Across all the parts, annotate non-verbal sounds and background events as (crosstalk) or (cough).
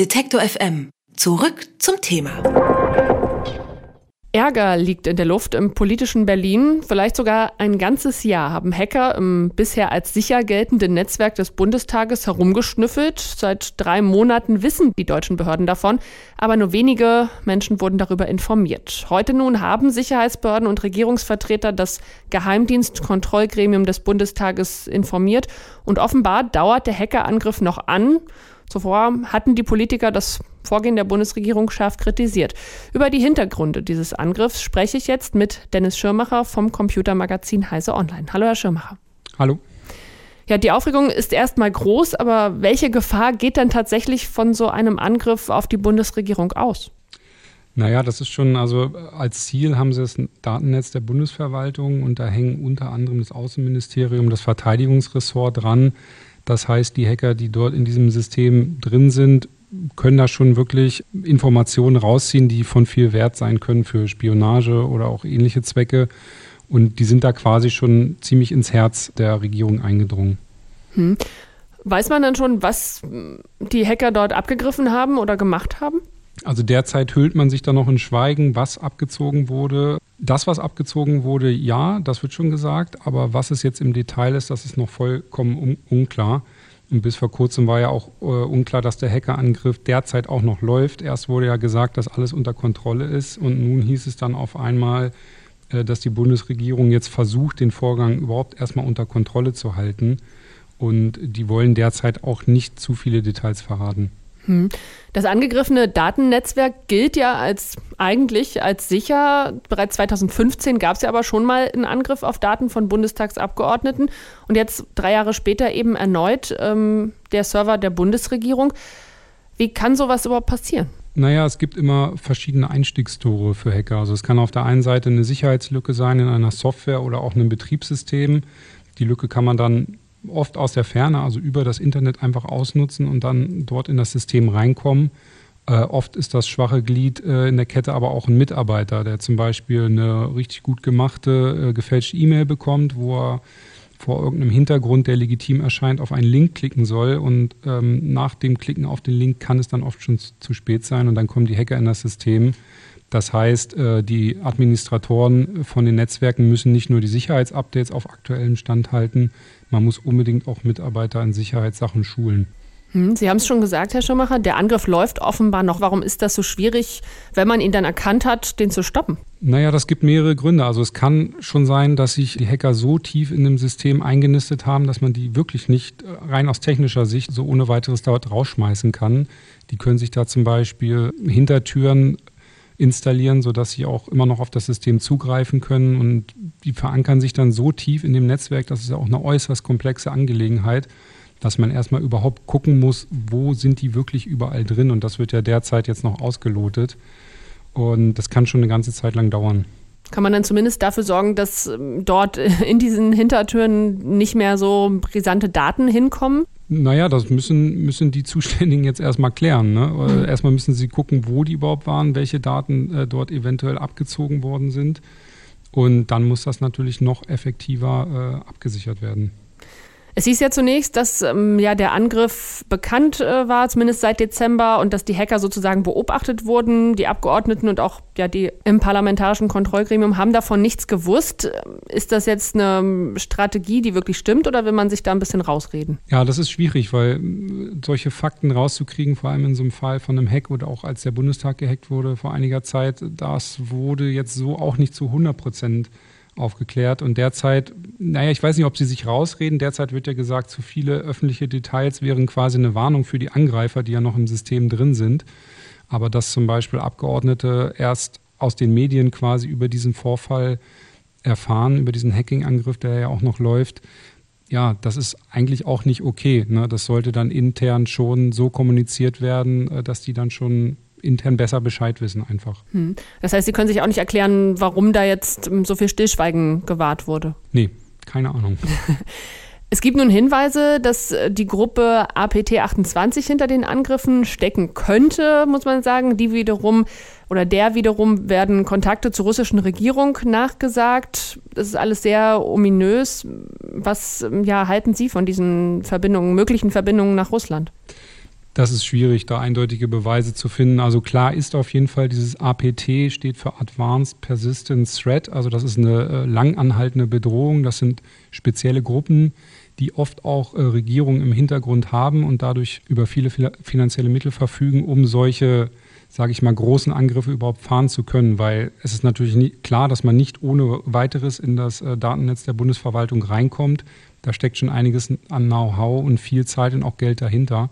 Detektor FM. Zurück zum Thema. Ärger liegt in der Luft im politischen Berlin. Vielleicht sogar ein ganzes Jahr haben Hacker im bisher als sicher geltenden Netzwerk des Bundestages herumgeschnüffelt. Seit drei Monaten wissen die deutschen Behörden davon, aber nur wenige Menschen wurden darüber informiert. Heute nun haben Sicherheitsbehörden und Regierungsvertreter das Geheimdienstkontrollgremium des Bundestages informiert und offenbar dauert der Hackerangriff noch an. Zuvor hatten die Politiker das Vorgehen der Bundesregierung scharf kritisiert. Über die Hintergründe dieses Angriffs spreche ich jetzt mit Dennis Schirmacher vom Computermagazin Heise Online. Hallo, Herr Schirmacher. Hallo. Ja, die Aufregung ist erstmal groß, aber welche Gefahr geht denn tatsächlich von so einem Angriff auf die Bundesregierung aus? Naja, das ist schon, also als Ziel haben sie das Datennetz der Bundesverwaltung und da hängen unter anderem das Außenministerium, das Verteidigungsressort dran. Das heißt, die Hacker, die dort in diesem System drin sind, können da schon wirklich Informationen rausziehen, die von viel Wert sein können für Spionage oder auch ähnliche Zwecke. Und die sind da quasi schon ziemlich ins Herz der Regierung eingedrungen. Hm. Weiß man dann schon, was die Hacker dort abgegriffen haben oder gemacht haben? Also derzeit hüllt man sich da noch in Schweigen, was abgezogen wurde. Das, was abgezogen wurde, ja, das wird schon gesagt, aber was es jetzt im Detail ist, das ist noch vollkommen un unklar. Und bis vor kurzem war ja auch äh, unklar, dass der Hackerangriff derzeit auch noch läuft. Erst wurde ja gesagt, dass alles unter Kontrolle ist und nun hieß es dann auf einmal, äh, dass die Bundesregierung jetzt versucht, den Vorgang überhaupt erstmal unter Kontrolle zu halten. Und die wollen derzeit auch nicht zu viele Details verraten. Hm. Das angegriffene Datennetzwerk gilt ja als eigentlich als sicher. Bereits 2015 gab es ja aber schon mal einen Angriff auf Daten von Bundestagsabgeordneten und jetzt drei Jahre später eben erneut ähm, der Server der Bundesregierung. Wie kann sowas überhaupt passieren? Naja, es gibt immer verschiedene Einstiegstore für Hacker. Also es kann auf der einen Seite eine Sicherheitslücke sein in einer Software oder auch einem Betriebssystem. Die Lücke kann man dann oft aus der Ferne, also über das Internet einfach ausnutzen und dann dort in das System reinkommen. Äh, oft ist das schwache Glied äh, in der Kette aber auch ein Mitarbeiter, der zum Beispiel eine richtig gut gemachte, äh, gefälschte E-Mail bekommt, wo er vor irgendeinem Hintergrund, der legitim erscheint, auf einen Link klicken soll. Und ähm, nach dem Klicken auf den Link kann es dann oft schon zu spät sein und dann kommen die Hacker in das System. Das heißt, äh, die Administratoren von den Netzwerken müssen nicht nur die Sicherheitsupdates auf aktuellem Stand halten, man muss unbedingt auch Mitarbeiter in Sicherheitssachen schulen. Hm, Sie haben es schon gesagt, Herr Schumacher, der Angriff läuft offenbar noch. Warum ist das so schwierig, wenn man ihn dann erkannt hat, den zu stoppen? Naja, das gibt mehrere Gründe. Also es kann schon sein, dass sich die Hacker so tief in dem System eingenistet haben, dass man die wirklich nicht rein aus technischer Sicht so ohne weiteres dort rausschmeißen kann. Die können sich da zum Beispiel Hintertüren installieren, sodass sie auch immer noch auf das System zugreifen können. Und die verankern sich dann so tief in dem Netzwerk, das ist ja auch eine äußerst komplexe Angelegenheit, dass man erstmal überhaupt gucken muss, wo sind die wirklich überall drin. Und das wird ja derzeit jetzt noch ausgelotet. Und das kann schon eine ganze Zeit lang dauern. Kann man dann zumindest dafür sorgen, dass ähm, dort (laughs) in diesen Hintertüren nicht mehr so brisante Daten hinkommen? Naja, das müssen, müssen die Zuständigen jetzt erstmal klären. Ne? Mhm. Erstmal müssen sie gucken, wo die überhaupt waren, welche Daten äh, dort eventuell abgezogen worden sind. Und dann muss das natürlich noch effektiver äh, abgesichert werden. Es hieß ja zunächst, dass ähm, ja der Angriff bekannt äh, war, zumindest seit Dezember, und dass die Hacker sozusagen beobachtet wurden. Die Abgeordneten und auch ja die im parlamentarischen Kontrollgremium haben davon nichts gewusst. Ist das jetzt eine Strategie, die wirklich stimmt, oder will man sich da ein bisschen rausreden? Ja, das ist schwierig, weil äh, solche Fakten rauszukriegen, vor allem in so einem Fall von einem Hack oder auch als der Bundestag gehackt wurde vor einiger Zeit, das wurde jetzt so auch nicht zu 100 Prozent aufgeklärt. Und derzeit, naja, ich weiß nicht, ob sie sich rausreden. Derzeit wird ja gesagt, zu viele öffentliche Details wären quasi eine Warnung für die Angreifer, die ja noch im System drin sind. Aber dass zum Beispiel Abgeordnete erst aus den Medien quasi über diesen Vorfall erfahren, über diesen Hacking-Angriff, der ja auch noch läuft, ja, das ist eigentlich auch nicht okay. Ne? Das sollte dann intern schon so kommuniziert werden, äh, dass die dann schon intern besser Bescheid wissen einfach. Hm. Das heißt, Sie können sich auch nicht erklären, warum da jetzt ähm, so viel Stillschweigen gewahrt wurde? Nee, keine Ahnung. (laughs) Es gibt nun Hinweise, dass äh, die Gruppe APT28 hinter den Angriffen stecken könnte, muss man sagen. Die wiederum oder der wiederum werden Kontakte zur russischen Regierung nachgesagt. Das ist alles sehr ominös. Was ähm, ja, halten Sie von diesen Verbindungen, möglichen Verbindungen nach Russland? Das ist schwierig, da eindeutige Beweise zu finden. Also klar ist auf jeden Fall dieses APT steht für Advanced Persistent Threat. Also das ist eine äh, lang anhaltende Bedrohung. Das sind spezielle Gruppen, die oft auch äh, Regierungen im Hintergrund haben und dadurch über viele finanzielle Mittel verfügen, um solche, sage ich mal, großen Angriffe überhaupt fahren zu können. Weil es ist natürlich nie, klar, dass man nicht ohne weiteres in das äh, Datennetz der Bundesverwaltung reinkommt. Da steckt schon einiges an Know-how und viel Zeit und auch Geld dahinter.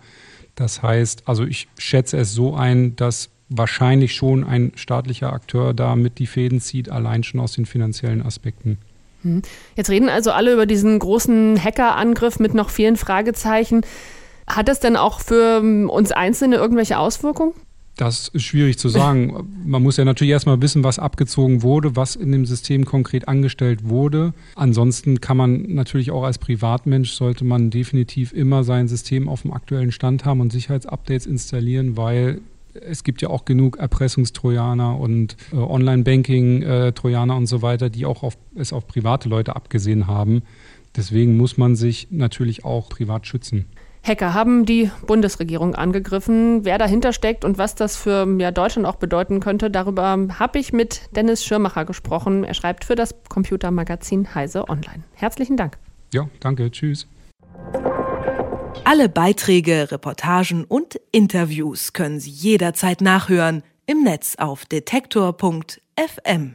Das heißt, also ich schätze es so ein, dass wahrscheinlich schon ein staatlicher Akteur da mit die Fäden zieht, allein schon aus den finanziellen Aspekten. Hm. Jetzt reden also alle über diesen großen Hackerangriff mit noch vielen Fragezeichen. Hat das denn auch für uns Einzelne irgendwelche Auswirkungen? Das ist schwierig zu sagen. Man muss ja natürlich erstmal wissen, was abgezogen wurde, was in dem System konkret angestellt wurde. Ansonsten kann man natürlich auch als Privatmensch sollte man definitiv immer sein System auf dem aktuellen Stand haben und Sicherheitsupdates installieren, weil es gibt ja auch genug Erpressungstrojaner und äh, Online-Banking-Trojaner und so weiter, die auch auf, es auf private Leute abgesehen haben. Deswegen muss man sich natürlich auch privat schützen. Hacker haben die Bundesregierung angegriffen. Wer dahinter steckt und was das für ja, Deutschland auch bedeuten könnte, darüber habe ich mit Dennis Schirmacher gesprochen. Er schreibt für das Computermagazin Heise Online. Herzlichen Dank. Ja, danke. Tschüss. Alle Beiträge, Reportagen und Interviews können Sie jederzeit nachhören im Netz auf detektor.fm.